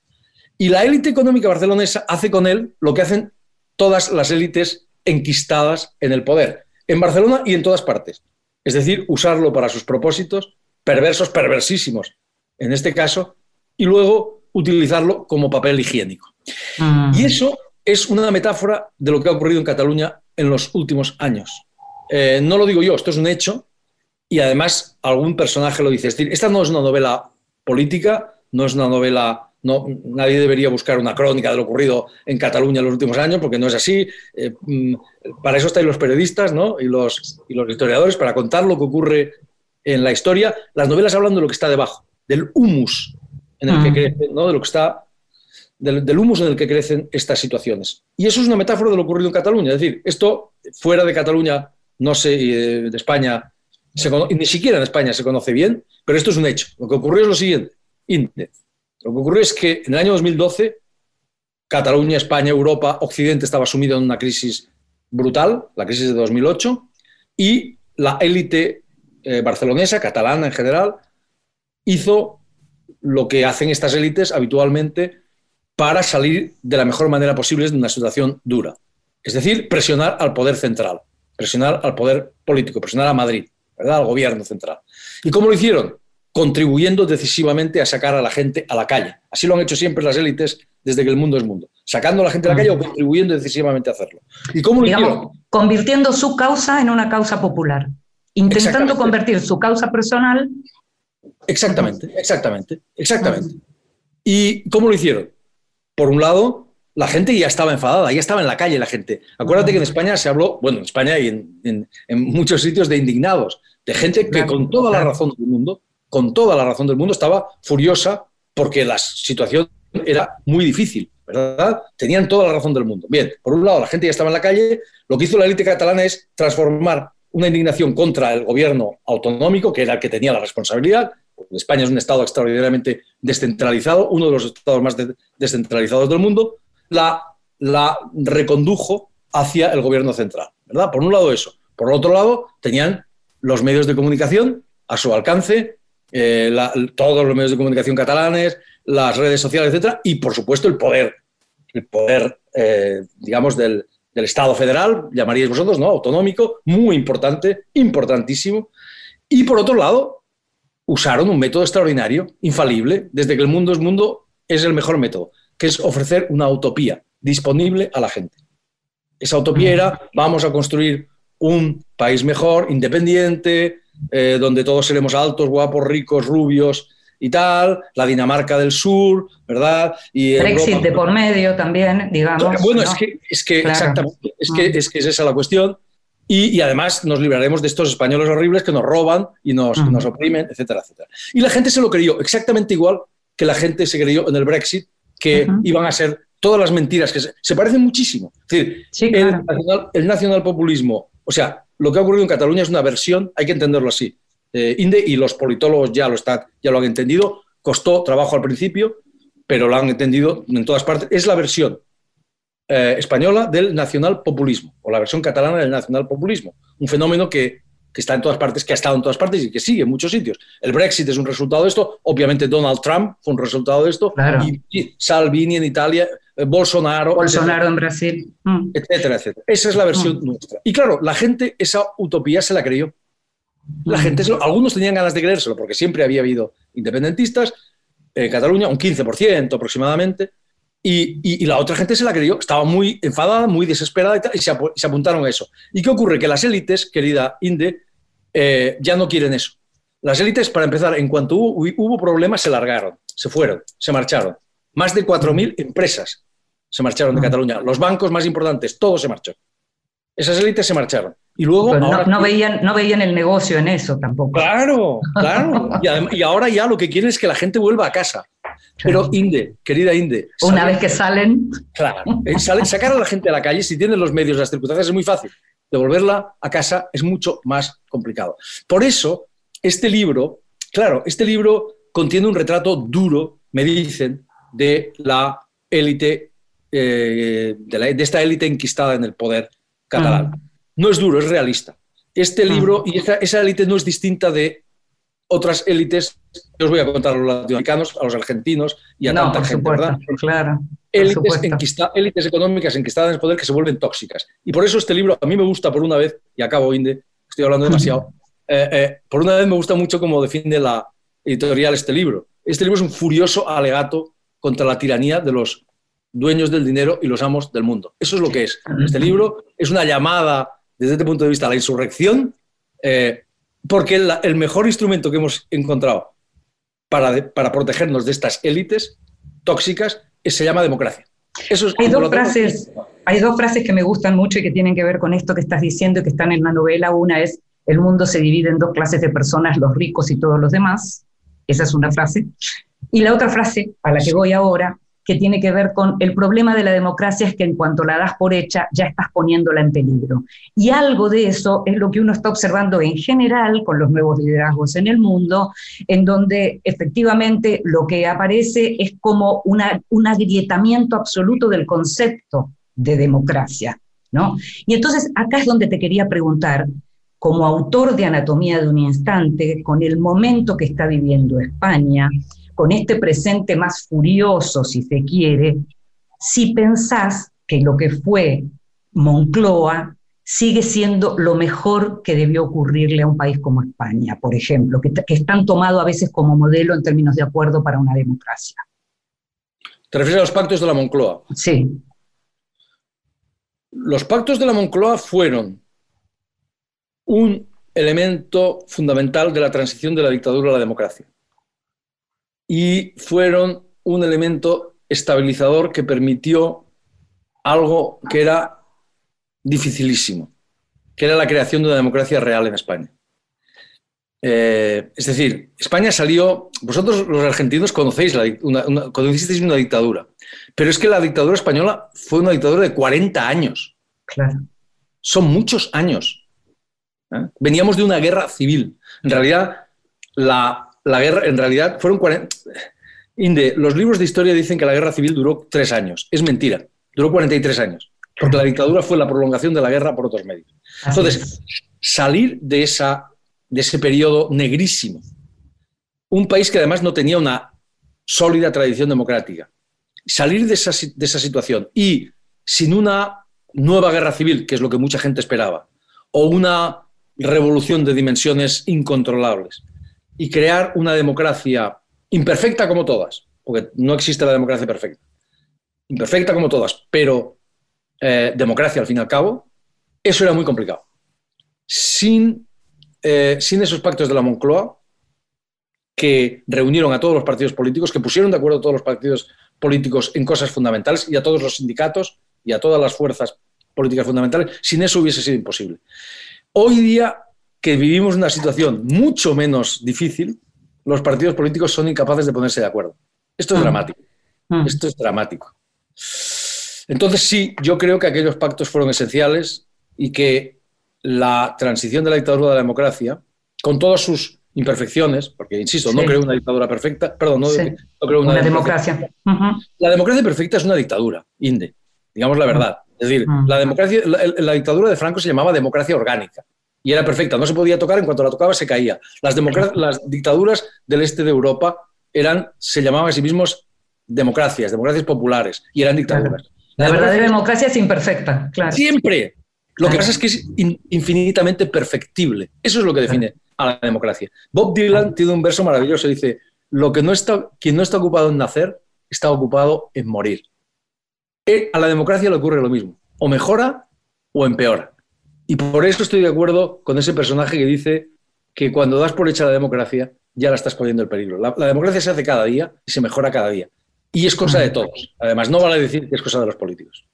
[SPEAKER 5] Y la élite económica barcelonesa hace con él lo que hacen todas las élites enquistadas en el poder, en Barcelona y en todas partes. Es decir, usarlo para sus propósitos, perversos, perversísimos, en este caso, y luego utilizarlo como papel higiénico. Mm. Y eso es una metáfora de lo que ha ocurrido en Cataluña en los últimos años. Eh, no lo digo yo, esto es un hecho, y además algún personaje lo dice. Es decir, esta no es una novela política, no es una novela no, nadie debería buscar una crónica de lo ocurrido en Cataluña en los últimos años, porque no es así. Eh, mm, para eso están los periodistas ¿no? y, los, y los historiadores, para contar lo que ocurre en la historia. Las novelas hablan de lo que está debajo, del humus en el que
[SPEAKER 1] Mm.
[SPEAKER 5] crece, ¿no? de lo que está del, del humus en el que crecen estas situaciones. Y eso es una metáfora de lo ocurrido en Cataluña. Es decir, esto fuera de Cataluña, no sé, de, España, se cono- ni siquiera en España se conoce bien, pero esto es un hecho. Lo que ocurrió es lo siguiente. Lo que ocurrió es que en el año 2012, Cataluña, España, Europa, Occidente estaba sumido en una crisis brutal, la crisis de 2008, y la élite eh, barcelonesa, catalana en general, hizo lo que hacen estas élites habitualmente para salir de la mejor manera posible de una situación dura. Es decir, presionar al poder central, presionar al poder político, presionar a Madrid, ¿verdad? al gobierno central. ¿Y cómo lo hicieron? Contribuyendo decisivamente a sacar a la gente a la calle. Así lo han hecho siempre las élites desde que el mundo es mundo. Sacando a la gente a la calle o contribuyendo decisivamente a hacerlo. ¿Y cómo lo hicieron?
[SPEAKER 1] Digamos, convirtiendo su causa en una causa popular. Intentando convertir su causa personal
[SPEAKER 5] Exactamente, exactamente, exactamente. ¿Y cómo lo hicieron? Por un lado, la gente ya estaba enfadada, ya estaba en la calle la gente. Acuérdate que en España se habló, bueno, en España y en, en- en muchos sitios de indignados, de gente que con toda la razón del mundo, con toda la razón del mundo, estaba furiosa porque la situación era muy difícil, ¿verdad? Tenían toda la razón del mundo. Bien, por un lado, la gente ya estaba en la calle, lo que hizo la élite catalana es transformar una indignación contra el gobierno autonómico, que era el que tenía la responsabilidad. España es un estado extraordinariamente descentralizado, uno de los estados más de- descentralizados del mundo, la, la recondujo hacia el gobierno central, ¿verdad? Por un lado eso. Por otro lado, tenían los medios de comunicación a su alcance, eh, la- todos los medios de comunicación catalanes, las redes sociales, etcétera, y por supuesto el poder, el poder, eh, digamos, del, del Estado federal, llamaríais vosotros, ¿no? Autonómico, muy importante, importantísimo. Y por otro lado, usaron un método extraordinario, infalible, desde que el mundo es mundo, es el mejor método, que es ofrecer una utopía disponible a la gente. Esa utopía era, vamos a construir un país mejor, independiente, eh, donde todos seremos altos, guapos, ricos, rubios y tal, la Dinamarca del Sur, ¿verdad? Y
[SPEAKER 1] Brexit
[SPEAKER 5] Europa-
[SPEAKER 1] de por medio también, digamos.
[SPEAKER 5] bueno,
[SPEAKER 1] ¿no?
[SPEAKER 5] es que, es que
[SPEAKER 1] Claro.
[SPEAKER 5] exactamente, es que,
[SPEAKER 1] Mm.
[SPEAKER 5] es que es esa la cuestión. Y, y además nos libraremos de estos españoles horribles que nos roban y nos, nos oprimen, etcétera, etcétera. Y la gente se lo creyó exactamente igual que la gente se creyó en el Brexit, que iban a ser todas las mentiras, que se, se parecen muchísimo. Es decir,
[SPEAKER 1] Sí,
[SPEAKER 5] el, nacional, el nacionalpopulismo, o sea, lo que ha ocurrido en Cataluña es una versión, hay que entenderlo así. Eh, Inde y los politólogos ya lo, están, ya lo han entendido, costó trabajo al principio, pero lo han entendido en todas partes. Es la versión eh, española del nacionalpopulismo, o la versión catalana del nacionalpopulismo, un fenómeno que, que está en todas partes, que ha estado en todas partes y que sigue en muchos sitios. El Brexit es un resultado de esto, obviamente Donald Trump fue un resultado de esto,
[SPEAKER 1] Claro.
[SPEAKER 5] y, Salvini en Italia, eh, Bolsonaro,
[SPEAKER 1] Bolsonaro en Brasil. Mm.
[SPEAKER 5] etcétera, etcétera. Esa es la versión nuestra. Y claro, la gente esa utopía se la creyó. La
[SPEAKER 1] Mm.
[SPEAKER 5] gente, algunos tenían ganas de creérselo porque siempre había habido independentistas, en Cataluña un 15% aproximadamente, y, y- y la otra gente se la creyó, estaba muy enfadada, muy desesperada y, tal, y se, se apuntaron a eso. ¿Y qué ocurre? Que las élites, querida Inde, eh, ya no quieren eso. Las élites, para empezar, en cuanto hubo, hubo problemas, se largaron, se fueron, se marcharon. Más de 4.000 empresas se marcharon de. Cataluña. Los bancos más importantes, todo se marchó. Esas élites se marcharon. Y luego...
[SPEAKER 1] Pero no,
[SPEAKER 5] ahora-
[SPEAKER 1] no veían, no veían el negocio en eso tampoco.
[SPEAKER 5] Claro, claro. Y, ahora ya lo que quieren es que la gente vuelva a casa. Pero Inde, querida Inde,
[SPEAKER 1] Una vez que salen,
[SPEAKER 5] Claro. Eh, sacar a la gente a la calle, si tienen los medios, las circunstancias, es muy fácil. Devolverla a casa es mucho más complicado. Por eso, este libro, claro, este libro contiene un retrato duro, me dicen, de la élite, eh, de, esta élite enquistada en el poder catalán. No es duro, es realista. Este libro y esa, esa élite no es distinta de otras élites que os voy a contar a los latinoamericanos, a los argentinos y a
[SPEAKER 1] no,
[SPEAKER 5] tanta gente,
[SPEAKER 1] supuesto,
[SPEAKER 5] ¿verdad?
[SPEAKER 1] claro.
[SPEAKER 5] élites, enquista- élites económicas enquistadas en el poder que se vuelven tóxicas. Y por eso este libro a mí me gusta por una vez, y acabo, Inde, estoy hablando demasiado, eh, eh, por una vez me gusta mucho cómo define la editorial este libro. Este libro es un furioso alegato contra la tiranía de los dueños del dinero y los amos del mundo. Eso es lo que es. Este libro es una llamada, desde este punto de vista, a la insurrección, eh, porque la- el mejor instrumento que hemos encontrado para, de- para protegernos de estas élites tóxicas, se llama democracia. Eso es
[SPEAKER 1] hay, dos frases, hay dos frases que me gustan mucho y que tienen que ver con esto que estás diciendo y que están en la novela. Una es, el mundo se divide en dos clases de personas, los ricos y todos los demás. Esa es una frase. Y la otra frase, a la que voy ahora, que tiene que ver con el problema de la democracia es que en cuanto la das por hecha, ya estás poniéndola en peligro. Y algo de eso es lo que uno está observando en general con los nuevos liderazgos en el mundo, en donde efectivamente lo que aparece es como una, un agrietamiento absoluto del concepto de democracia. ¿no? Y entonces acá es donde te quería preguntar, como autor de Anatomía de un Instante, con el momento que está viviendo España, con este presente más furioso, si se quiere, si pensás que lo que fue Moncloa sigue siendo lo mejor que debió ocurrirle a un país como España, por ejemplo, que, que están tomados a veces como modelo en términos de acuerdo para una democracia.
[SPEAKER 5] ¿Te refieres a los pactos de la Moncloa?
[SPEAKER 1] Sí.
[SPEAKER 5] Los pactos de la Moncloa fueron un elemento fundamental de la transición de la dictadura a la democracia y fueron un elemento estabilizador que permitió algo que era dificilísimo, que era la creación de una democracia real en España. Eh, es decir, España salió, vosotros los argentinos conocéis una, conocisteis una dictadura, pero es que la dictadura española fue una dictadura de 40 años.
[SPEAKER 1] Claro.
[SPEAKER 5] Son muchos años. ¿eh? Veníamos de una guerra civil. En realidad, la la guerra, en realidad, fueron 40... Inde, los libros de historia dicen que la guerra civil duró tres años. Es mentira, duró 43 años, porque la dictadura fue la prolongación de la guerra por otros medios. Entonces, salir de, esa, de ese periodo negrísimo, un país que además no tenía una sólida tradición democrática, salir de esa, de esa situación y sin una nueva guerra civil, que es lo que mucha gente esperaba, o una revolución de dimensiones incontrolables, y crear una democracia imperfecta como todas, porque no existe la democracia perfecta, imperfecta como todas, pero eh, democracia al fin y al cabo, eso era muy complicado. Sin, eh, sin esos pactos de la Moncloa, que reunieron a todos los partidos políticos, que pusieron de acuerdo a todos los partidos políticos en cosas fundamentales y a todos los sindicatos y a todas las fuerzas políticas fundamentales, sin eso hubiese sido imposible. Hoy día que vivimos una situación mucho menos difícil, los partidos políticos son incapaces de ponerse de acuerdo. Esto es mm. dramático. Mm. Esto es dramático. Entonces sí, yo creo que aquellos pactos fueron esenciales y que la transición de la dictadura a la democracia, con todas sus imperfecciones, porque insisto, no creo una dictadura perfecta, perdón, no, creo una,
[SPEAKER 1] democracia.
[SPEAKER 5] La democracia perfecta es una dictadura, INDE, digamos la verdad. Es decir, mm. la, democracia, la dictadura de Franco se llamaba democracia orgánica y era perfecta, no se podía tocar, en cuanto la tocaba se caía. Las, las dictaduras del este de Europa eran, se llamaban a sí mismos democracias, democracias populares, y eran dictaduras.
[SPEAKER 1] La, verdadera democracia es imperfecta, claro.
[SPEAKER 5] Siempre. Lo que pasa es que es infinitamente perfectible. Eso es lo que define a la democracia. Bob Dylan tiene un verso maravilloso, dice, lo que no está, quien no está ocupado en nacer, está ocupado en morir. Eh, a la democracia le ocurre lo mismo, o mejora o empeora. Y por eso estoy de acuerdo con ese personaje que dice que cuando das por hecha la democracia, ya la estás poniendo en peligro. La, democracia se hace cada día y se mejora cada día. Y es cosa de todos. Además, no vale decir que es cosa de los políticos.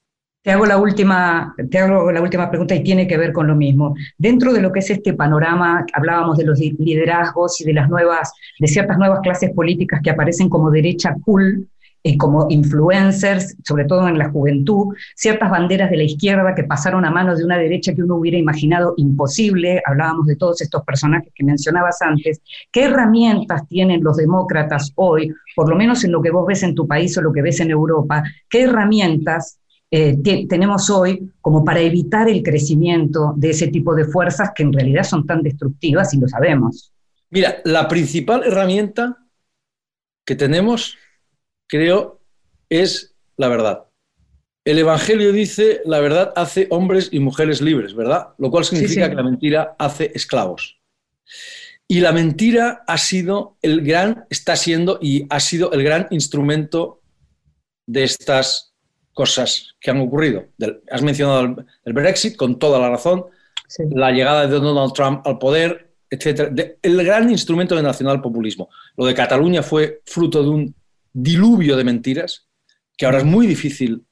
[SPEAKER 1] Te hago, la última, te hago la última pregunta y tiene que ver con lo mismo. Dentro de lo que es este panorama, hablábamos de los liderazgos y de las nuevas, de ciertas nuevas clases políticas que aparecen como derecha cool, eh, como influencers, sobre todo en la juventud, ciertas banderas de la izquierda que pasaron a manos de una derecha que uno hubiera imaginado imposible, hablábamos de todos estos personajes que mencionabas antes, ¿qué herramientas tienen los demócratas hoy, por lo menos en lo que vos ves en tu país o lo que ves en Europa, qué herramientas eh, tenemos hoy como para evitar el crecimiento de ese tipo de fuerzas que en realidad son tan destructivas y lo sabemos?
[SPEAKER 5] Mira, la principal herramienta que tenemos creo, es la verdad. El Evangelio dice, la verdad hace hombres y mujeres libres, ¿verdad? Lo cual significa que la mentira hace esclavos. Y la mentira ha sido el gran, está siendo y ha sido el gran instrumento de estas cosas que han ocurrido. has mencionado el, Brexit con toda la razón, la llegada de Donald Trump al poder, etc. el gran instrumento de nacional populismo. Lo de Cataluña fue fruto de un diluvio de mentiras que ahora es muy difícil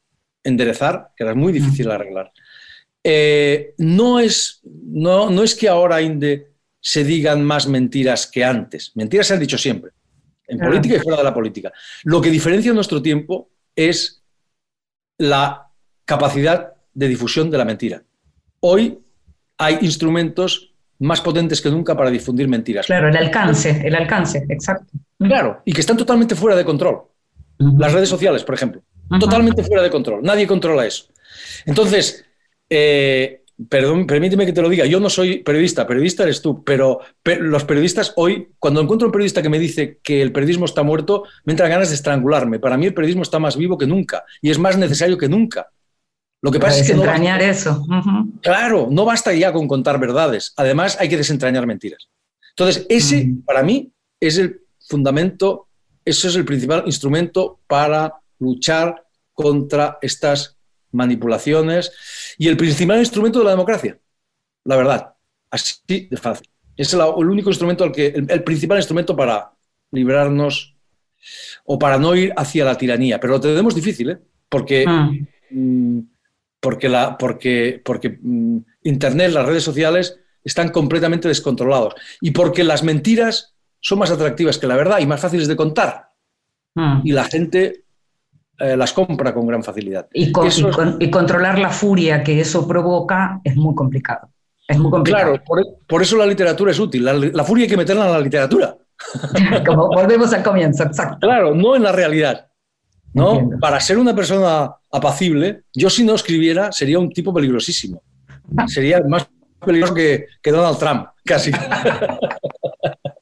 [SPEAKER 5] enderezar, que ahora es muy difícil arreglar. Eh, no, es, no, no es que ahora, Inde, se digan más mentiras que antes. Mentiras se han dicho siempre, en política y fuera de la política. Lo que diferencia nuestro tiempo es la capacidad de difusión de la mentira. Hoy hay instrumentos más potentes que nunca para difundir mentiras.
[SPEAKER 1] Claro, el alcance, el alcance, exacto.
[SPEAKER 5] Claro, y que están totalmente fuera de control. Las redes sociales, por ejemplo, totalmente fuera de control. Nadie controla eso. Entonces, eh, perdón, permíteme que te lo diga, yo no soy periodista, periodista eres tú, pero, los periodistas hoy, cuando encuentro un periodista que me dice que el periodismo está muerto, me entran ganas de estrangularme. Para mí el periodismo está más vivo que nunca y es más necesario que nunca.
[SPEAKER 1] Lo que pasa es que... Desentrañar eso.
[SPEAKER 5] Claro, no basta ya con contar verdades. Además, hay que desentrañar mentiras. Entonces, ese, para mí, es el fundamento, eso es el principal instrumento para luchar contra estas manipulaciones y el principal instrumento de la democracia, la verdad, así de fácil. Es el, único instrumento, al que, el, principal instrumento para librarnos o para no ir hacia la tiranía. Pero lo tenemos difícil, ¿eh? porque ah. mm, porque, la, porque, porque mm, Internet, las redes sociales están completamente descontrolados y porque las mentiras son más atractivas que la verdad y más fáciles de contar. Hmm. Y la gente eh, las compra con gran facilidad.
[SPEAKER 1] Y, y, controlar la furia que eso provoca es muy complicado. Es muy complicado.
[SPEAKER 5] Claro, por, eso la literatura es útil. La, la, furia hay que meterla en la literatura.
[SPEAKER 1] Como volvemos al comienzo, exacto.
[SPEAKER 5] Claro, no en la realidad. ¿no? Para ser una persona apacible, yo si no escribiera sería un tipo peligrosísimo. Sería más peligroso que, Donald Trump, casi.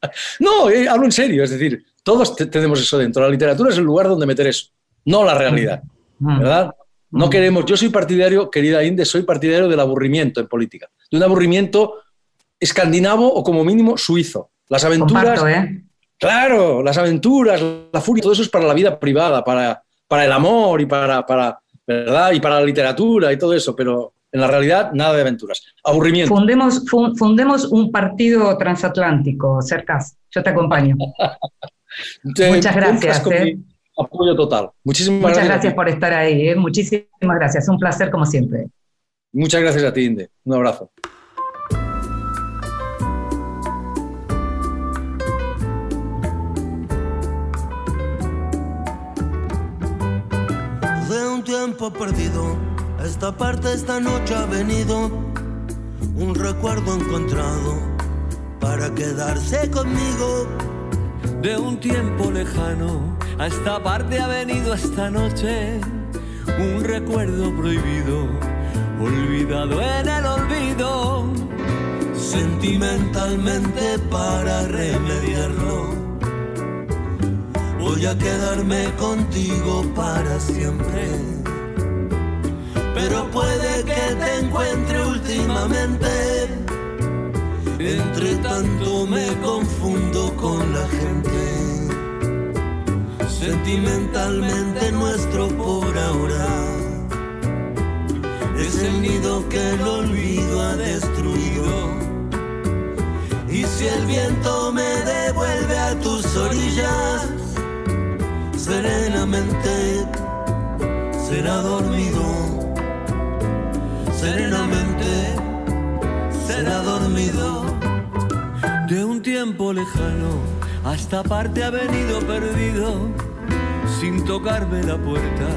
[SPEAKER 5] no, eh, hablo en serio, es decir, todos tenemos eso dentro. La literatura es el lugar donde meter eso, no la realidad, mm. ¿verdad? No mm. queremos, yo soy partidario, querida Inde, soy partidario del aburrimiento en política, de un aburrimiento escandinavo o como mínimo suizo. Las aventuras, ¿eh? Claro, las aventuras, la furia, todo eso es para la vida privada, para, para el amor y para, para, ¿verdad? y para la literatura y todo eso, pero en la realidad nada de aventuras. Aburrimiento.
[SPEAKER 1] Fundemos, fundemos un partido transatlántico, Cercas. Yo te acompaño. Muchas gracias.
[SPEAKER 5] ¿eh? apoyo total. Muchísimas
[SPEAKER 1] Muchas
[SPEAKER 5] gracias,
[SPEAKER 1] gracias por estar ahí. ¿eh? Muchísimas gracias. Un placer como siempre.
[SPEAKER 5] Muchas gracias a ti, Inde. Un abrazo.
[SPEAKER 6] tiempo perdido, esta parte esta noche ha venido un recuerdo encontrado para quedarse conmigo.
[SPEAKER 7] De un tiempo lejano, a esta parte ha venido esta noche un recuerdo prohibido, olvidado en el olvido.
[SPEAKER 6] Sentimentalmente para remediarlo voy a quedarme contigo para siempre. Pero puede que te encuentre últimamente. Entre tanto me confundo con la gente. Sentimentalmente nuestro por ahora es el nido que el olvido ha destruido. Y si el viento me devuelve a tus orillas, serenamente será dormido, será dormido.
[SPEAKER 7] De un tiempo lejano hasta parte ha venido perdido, sin tocarme la puerta,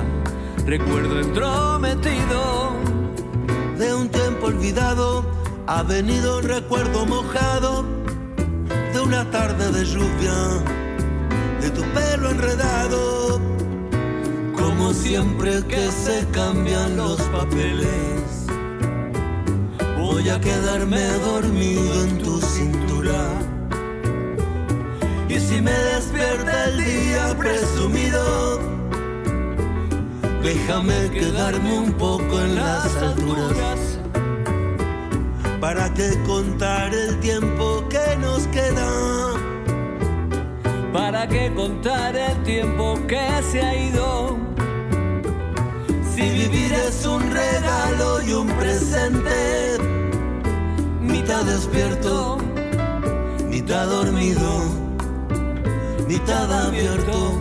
[SPEAKER 7] recuerdo entrometido.
[SPEAKER 6] De un tiempo olvidado ha venido un recuerdo mojado de una tarde de lluvia de tu pelo enredado, como siempre que se cambian los papeles. Voy a quedarme dormido en tu cintura. Y si me despierta el día presumido, déjame quedarme un poco en las alturas. ¿Para que contar el tiempo que nos queda?
[SPEAKER 7] ¿Para qué contar el tiempo que se ha ido?
[SPEAKER 6] Si vivir es un regalo y un presente, mitad despierto, mitad dormido, mitad abierto,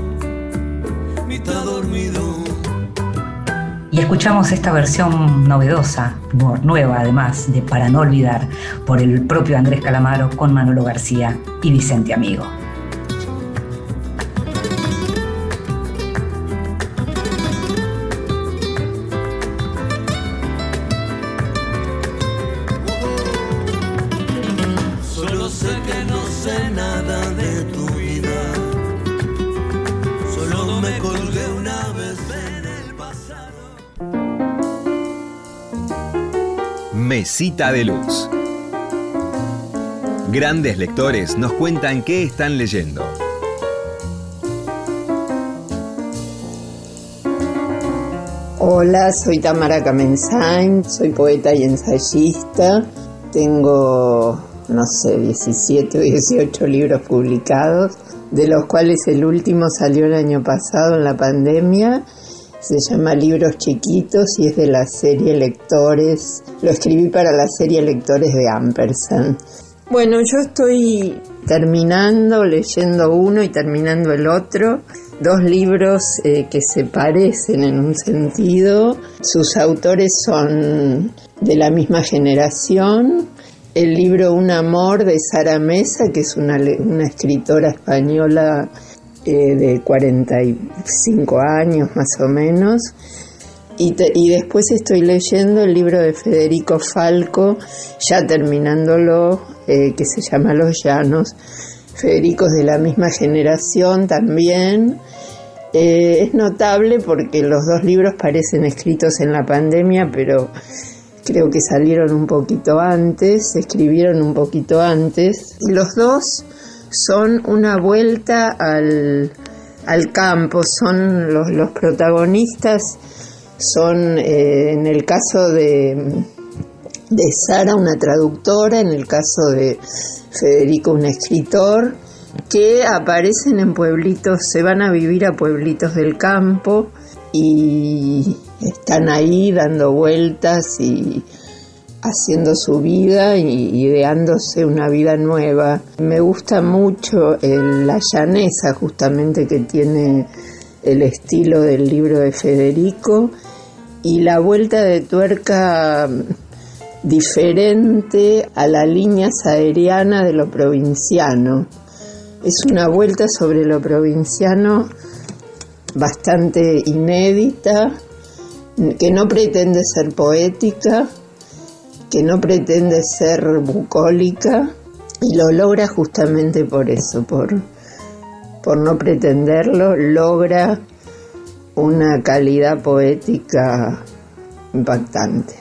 [SPEAKER 6] mitad dormido.
[SPEAKER 1] Y escuchamos esta versión novedosa, nueva además, de Para no olvidar, por el propio Andrés Calamaro con Manolo García y Vicente Amigo.
[SPEAKER 3] Mesita de Luz. Grandes lectores nos cuentan qué están leyendo.
[SPEAKER 8] Hola, soy Tamara Kamensain, soy poeta y ensayista. Tengo, no sé, 17 o 18 libros publicados, de los cuales el último salió el año pasado en la pandemia se llama Libros Chiquitos y es de la serie Lectores. Lo escribí para la serie Lectores de Ampersand. Bueno, yo estoy terminando, leyendo uno y terminando el otro. Dos libros eh, que se parecen en un sentido. Sus autores son de la misma generación. El libro Un amor de Sara Mesa, que es una, una escritora española eh, de 45 años más o menos. Y, y, después estoy leyendo el libro de Federico Falco, ya terminándolo, eh, que se llama Los Llanos. Federico es de la misma generación también. Eh, es notable porque los dos libros parecen escritos en la pandemia, pero creo que salieron un poquito antes, se escribieron un poquito antes. Y los dos son una vuelta al, campo, son los, protagonistas, son eh, en el caso de, de Sara una traductora, en el caso de Federico un escritor, que aparecen en pueblitos, se van a vivir a pueblitos del campo y están ahí dando vueltas y haciendo su vida y ideándose una vida nueva. Me gusta mucho la llaneza justamente que tiene el estilo del libro de Federico y la vuelta de tuerca diferente a la línea saeriana de lo provinciano. Es una vuelta sobre lo provinciano bastante inédita, que no pretende ser poética, que no pretende ser bucólica y lo logra justamente por eso, por, por no pretenderlo, logra una calidad poética impactante.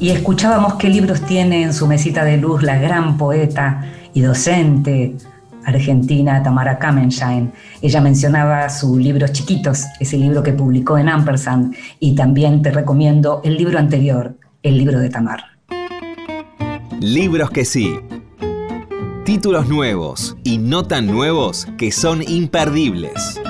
[SPEAKER 1] Y escuchábamos qué libros tiene en su mesita de luz la gran poeta y docente argentina Tamara Kamenschein. Ella mencionaba sus libros chiquitos, ese libro que publicó en Ampersand, y también te recomiendo el libro anterior, el libro de Tamar.
[SPEAKER 3] Libros que sí. Títulos nuevos y no tan nuevos que son imperdibles.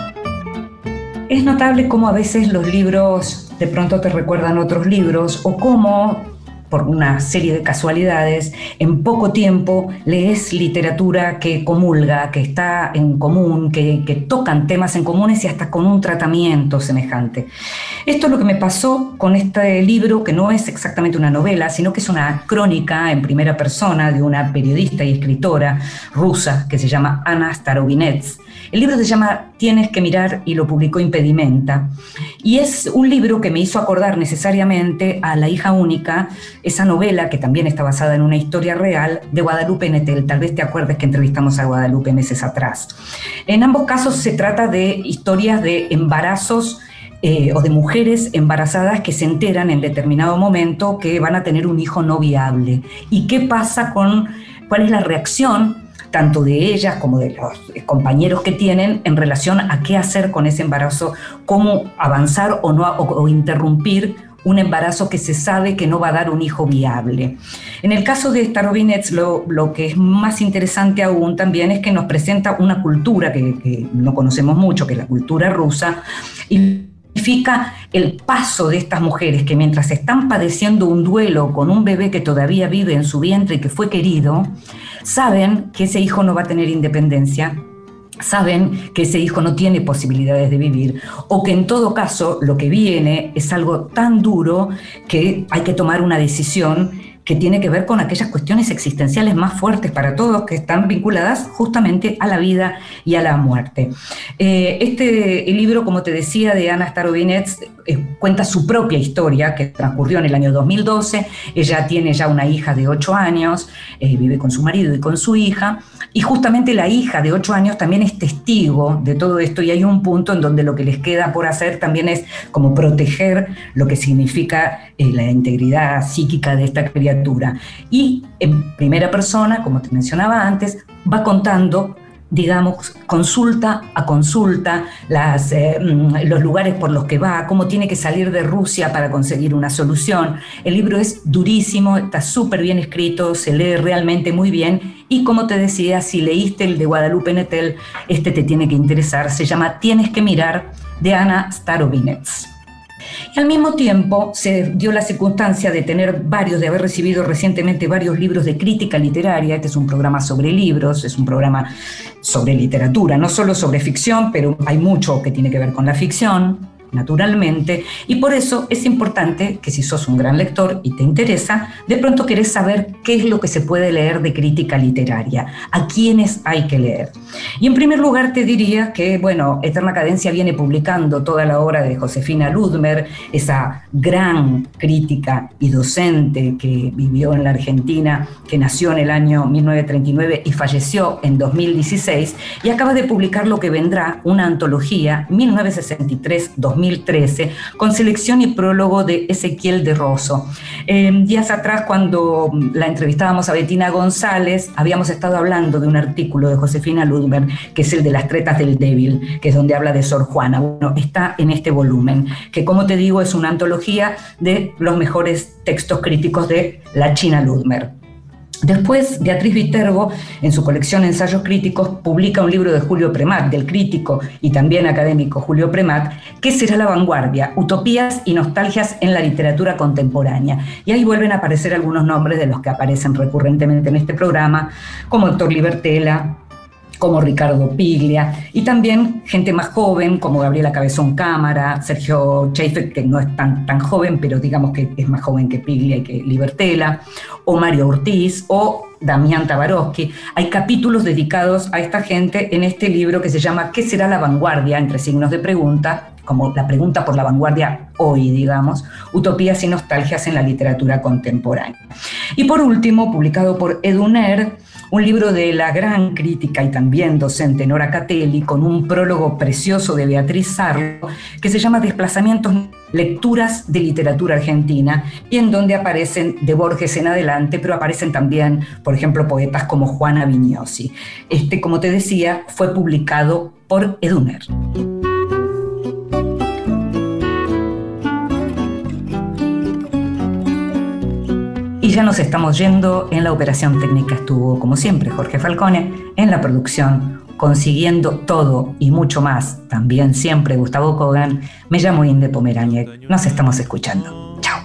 [SPEAKER 1] Es notable cómo a veces los libros de pronto te recuerdan otros libros o cómo por una serie de casualidades, en poco tiempo lees literatura que comulga, que está en común, que, que, tocan temas en comunes y hasta con un tratamiento semejante. Esto es lo que me pasó con este libro, que no es exactamente una novela, sino que es una crónica en primera persona de una periodista y escritora rusa que se llama Ana Starovinets el libro se llama Tienes que mirar y lo publicó Impedimenta. Y es un libro que me hizo acordar necesariamente a La hija única, esa novela que también está basada en una historia real de Guadalupe Netel. Tal vez te acuerdes que entrevistamos a Guadalupe meses atrás. En ambos casos se trata de historias de embarazos eh, o de mujeres embarazadas que se enteran en determinado momento que van a tener un hijo no viable. ¿Y qué pasa con, cuál es la reacción tanto de ellas como de los compañeros que tienen en relación a qué hacer con ese embarazo, cómo avanzar o, no, o, interrumpir un embarazo que se sabe que no va a dar un hijo viable. En el caso de Starovinets, lo, lo que es más interesante aún también es que nos presenta una cultura que, que no conocemos mucho, que es la cultura rusa, y significa el paso de estas mujeres que mientras están padeciendo un duelo con un bebé que todavía vive en su vientre y que fue querido, saben que ese hijo no va a tener independencia saben que ese hijo no tiene posibilidades de vivir o que en todo caso lo que viene es algo tan duro que hay que tomar una decisión que tiene que ver con aquellas cuestiones existenciales más fuertes para todos que están vinculadas justamente a la vida y a la muerte. Eh, este libro, como te decía, de Ana Starovinets eh, cuenta su propia historia que transcurrió en el año 2012. Ella tiene ya una hija de 8 años, eh, vive con su marido y con su hija, y justamente la hija de 8 años también es testigo de todo esto y hay un punto en donde lo que les queda por hacer también es como proteger lo que significa la integridad psíquica de esta criatura y en primera persona, como te mencionaba antes, va contando digamos, consulta a consulta, las, eh, mm, los lugares por los que va, cómo tiene que salir de Rusia para conseguir una solución. El libro es durísimo, está súper bien escrito, se lee realmente muy bien y como te decía, si leíste el de Guadalupe Netel, este te tiene que interesar, se llama Tienes que mirar de Ana Starovinets. Y al mismo tiempo se dio la circunstancia de tener varios, de haber recibido recientemente varios libros de crítica literaria. Este es un programa sobre libros, es un programa sobre literatura, no solo sobre ficción, pero hay mucho que tiene que ver con la ficción naturalmente, y por eso es importante que si sos un gran lector y te interesa, de pronto querés saber qué es lo que se puede leer de crítica literaria, a quiénes hay que leer. Y en primer lugar te diría que, bueno, Eterna Cadencia viene publicando toda la obra de Josefina Ludmer, esa gran crítica y docente que vivió en la Argentina, que nació en el año 1939 y falleció en 2016, y acaba de publicar lo que vendrá, una antología 1963-2016 2013, con selección y prólogo de Ezequiel de Rosso. Em, días atrás, cuando la entrevistábamos a Bettina González, habíamos estado hablando de un artículo de Josefina Ludmer, que es el de las tretas del débil, que es donde habla de Sor Juana. Bueno, está en este volumen, que como te digo es una antología de los mejores textos críticos de la China Ludmer. Después, Beatriz Viterbo, en su colección Ensayos Críticos, publica un libro de Julio Premat, del crítico y también académico Julio Premat, que será la vanguardia, utopías y nostalgias en la literatura contemporánea. Y ahí vuelven a aparecer algunos nombres de los que aparecen recurrentemente en este programa, como Héctor Libertela, como Ricardo Piglia, y también gente más joven como Gabriela Cabezón Cámara, Sergio Schaefer, que no es tan, tan joven, pero digamos que es más joven que Piglia y que Libertela, o Mario Ortiz, o Damián Tabarovsky. Hay capítulos dedicados a esta gente en este libro que se llama ¿Qué será la vanguardia? entre signos de pregunta, como la pregunta por la vanguardia hoy, digamos, Utopías y Nostalgias en la literatura contemporánea. Y por último, publicado por Eduner, un libro de la gran crítica y también docente Nora Catelli, con un prólogo precioso de Beatriz Sarlo, que se llama Desplazamientos, lecturas de literatura argentina, y en donde aparecen de Borges en adelante, pero aparecen también, por ejemplo, poetas como Juana Vignosi. Este, como te decía, fue publicado por Eduner. Y ya nos estamos yendo. En la operación técnica estuvo, como siempre, Jorge Falcone. En la producción, consiguiendo todo y mucho más, también siempre Gustavo Kogan. Me llamo Inde Pomeraniec. Nos estamos escuchando. Chao.